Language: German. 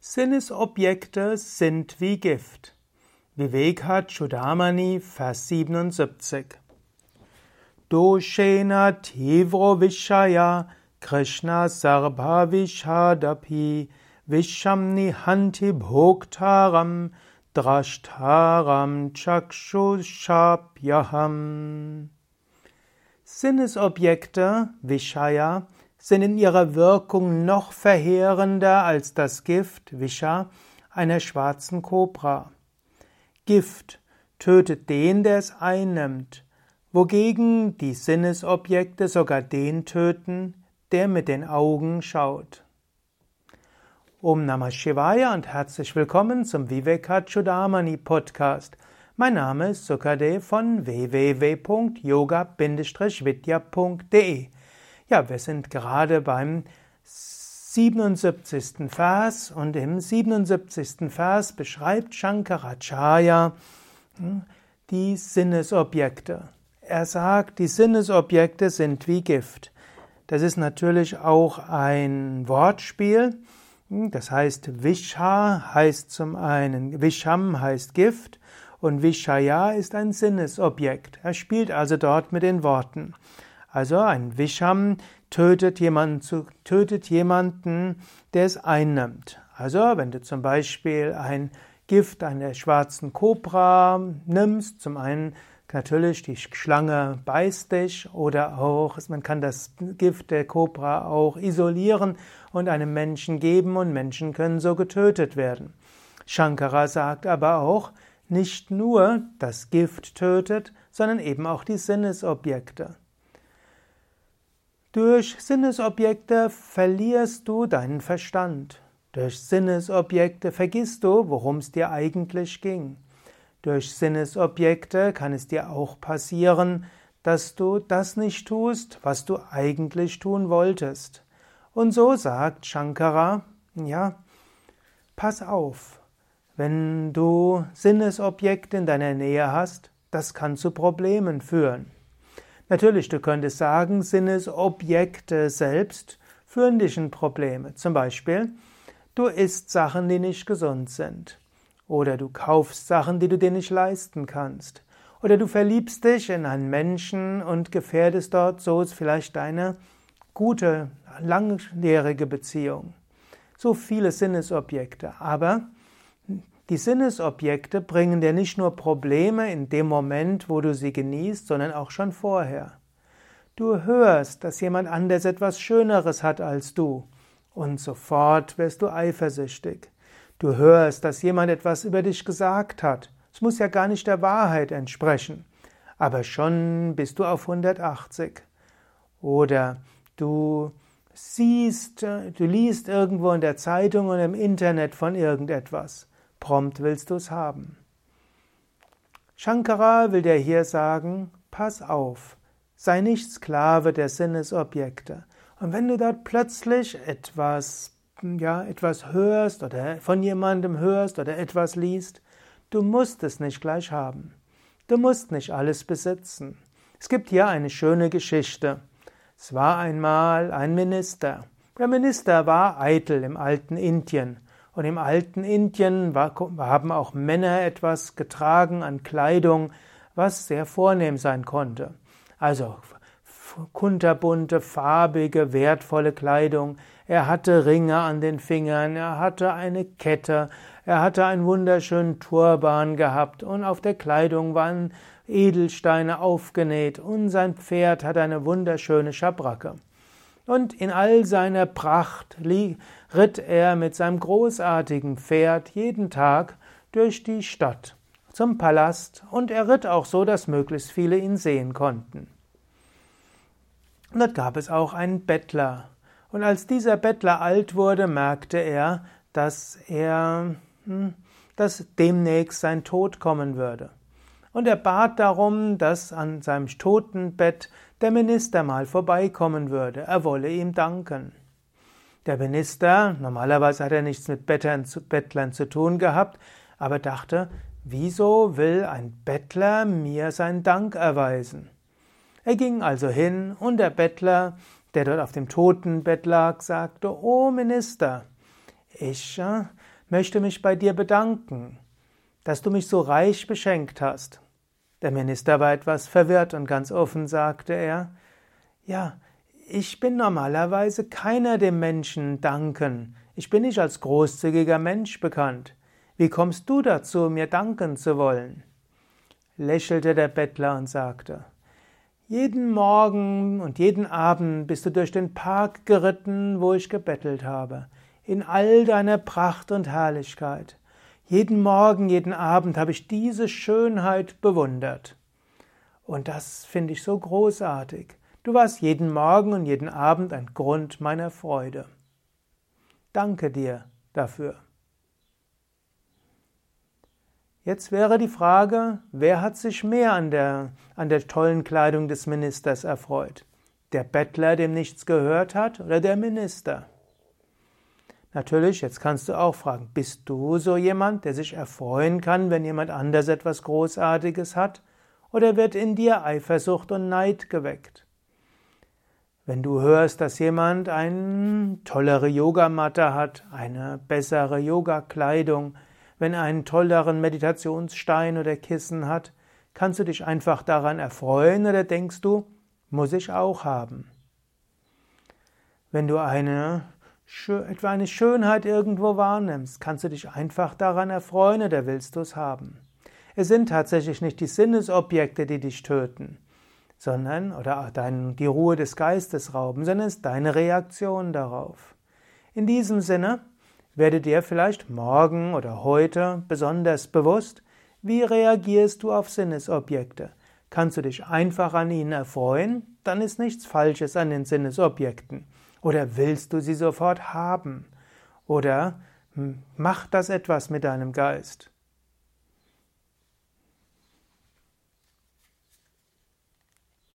Sinnesobjekte sind wie Gift. Vivekachudamani, Vers 77. Doshena tivro vishaya Krishna sarva vishadapi vishamni hanti bhoktaram drashtaram chakshushapyaham. Sinnesobjekte, Vishaya, sind in ihrer Wirkung noch verheerender als das Gift, Visha, einer schwarzen Kobra. Gift tötet den, der es einnimmt, wogegen die Sinnesobjekte sogar den töten, der mit den Augen schaut. Om Namah Shivaya und herzlich willkommen zum Vivekachudamani Podcast. Mein Name ist Sukade von www.yoga-vidya.de. Ja, wir sind gerade beim 77. Vers und im 77. Vers beschreibt Shankaracharya hm, die Sinnesobjekte. Er sagt, die Sinnesobjekte sind wie Gift. Das ist natürlich auch ein Wortspiel. Hm, das heißt, Visha heißt zum einen, Visham heißt Gift und Vishaya ist ein Sinnesobjekt. Er spielt also dort mit den Worten. Also ein Visham tötet jemanden, tötet jemanden, der es einnimmt. Also wenn du zum Beispiel ein Gift einer schwarzen Kobra nimmst, zum einen natürlich die Schlange beißt dich oder auch man kann das Gift der Kobra auch isolieren und einem Menschen geben und Menschen können so getötet werden. Shankara sagt aber auch, nicht nur das Gift tötet, sondern eben auch die Sinnesobjekte. Durch Sinnesobjekte verlierst du deinen Verstand. Durch Sinnesobjekte vergisst du, worum es dir eigentlich ging. Durch Sinnesobjekte kann es dir auch passieren, dass du das nicht tust, was du eigentlich tun wolltest. Und so sagt Shankara, ja, pass auf, wenn du Sinnesobjekte in deiner Nähe hast, das kann zu Problemen führen. Natürlich, du könntest sagen, Sinnesobjekte selbst führen dich in Probleme. Zum Beispiel, du isst Sachen, die nicht gesund sind. Oder du kaufst Sachen, die du dir nicht leisten kannst. Oder du verliebst dich in einen Menschen und gefährdest dort so vielleicht deine gute, langjährige Beziehung. So viele Sinnesobjekte. Aber die Sinnesobjekte bringen dir nicht nur Probleme in dem Moment, wo du sie genießt, sondern auch schon vorher. Du hörst, dass jemand anders etwas Schöneres hat als du, und sofort wirst du eifersüchtig. Du hörst, dass jemand etwas über dich gesagt hat. Es muss ja gar nicht der Wahrheit entsprechen. Aber schon bist du auf 180. Oder du siehst, du liest irgendwo in der Zeitung und im Internet von irgendetwas. Prompt willst du es haben. Shankara will dir hier sagen, pass auf, sei nicht Sklave der Sinnesobjekte. Und wenn du dort plötzlich etwas, ja, etwas hörst oder von jemandem hörst oder etwas liest, du musst es nicht gleich haben. Du musst nicht alles besitzen. Es gibt hier eine schöne Geschichte. Es war einmal ein Minister. Der Minister war eitel im alten Indien und im alten Indien haben auch Männer etwas getragen an Kleidung, was sehr vornehm sein konnte. Also kunterbunte, farbige, wertvolle Kleidung. Er hatte Ringe an den Fingern, er hatte eine Kette, er hatte einen wunderschönen Turban gehabt und auf der Kleidung waren Edelsteine aufgenäht und sein Pferd hatte eine wunderschöne Schabracke. Und in all seiner Pracht ritt er mit seinem großartigen Pferd jeden Tag durch die Stadt zum Palast und er ritt auch so, dass möglichst viele ihn sehen konnten. Und dort gab es auch einen Bettler. Und als dieser Bettler alt wurde, merkte er, dass er, hm, dass demnächst sein Tod kommen würde. Und er bat darum, dass an seinem Totenbett der Minister mal vorbeikommen würde, er wolle ihm danken. Der Minister, normalerweise hat er nichts mit Bettlern zu, Bettlern zu tun gehabt, aber dachte, wieso will ein Bettler mir seinen Dank erweisen? Er ging also hin und der Bettler, der dort auf dem Totenbett lag, sagte, O Minister, ich äh, möchte mich bei dir bedanken, dass du mich so reich beschenkt hast. Der Minister war etwas verwirrt und ganz offen sagte er, ja, ich bin normalerweise keiner dem Menschen danken. Ich bin nicht als großzügiger Mensch bekannt. Wie kommst du dazu, mir danken zu wollen? Lächelte der Bettler und sagte, jeden Morgen und jeden Abend bist du durch den Park geritten, wo ich gebettelt habe, in all deiner Pracht und Herrlichkeit. Jeden Morgen, jeden Abend habe ich diese Schönheit bewundert. Und das finde ich so großartig. Du warst jeden Morgen und jeden Abend ein Grund meiner Freude. Danke dir dafür. Jetzt wäre die Frage, wer hat sich mehr an der, an der tollen Kleidung des Ministers erfreut? Der Bettler, dem nichts gehört hat, oder der Minister? Natürlich, jetzt kannst du auch fragen, bist du so jemand, der sich erfreuen kann, wenn jemand anders etwas Großartiges hat? Oder wird in dir Eifersucht und Neid geweckt? Wenn du hörst, dass jemand eine tollere Yogamatte hat, eine bessere Yogakleidung, wenn er einen tolleren Meditationsstein oder Kissen hat, kannst du dich einfach daran erfreuen oder denkst du, muss ich auch haben? Wenn du eine, eine Schönheit irgendwo wahrnimmst, kannst du dich einfach daran erfreuen oder willst du es haben? Es sind tatsächlich nicht die Sinnesobjekte, die dich töten, sondern, oder dein, die Ruhe des Geistes rauben, sondern es ist deine Reaktion darauf. In diesem Sinne, werde dir vielleicht morgen oder heute besonders bewusst, wie reagierst du auf Sinnesobjekte. Kannst du dich einfach an ihnen erfreuen, dann ist nichts Falsches an den Sinnesobjekten. Oder willst du sie sofort haben? Oder hm, macht das etwas mit deinem Geist?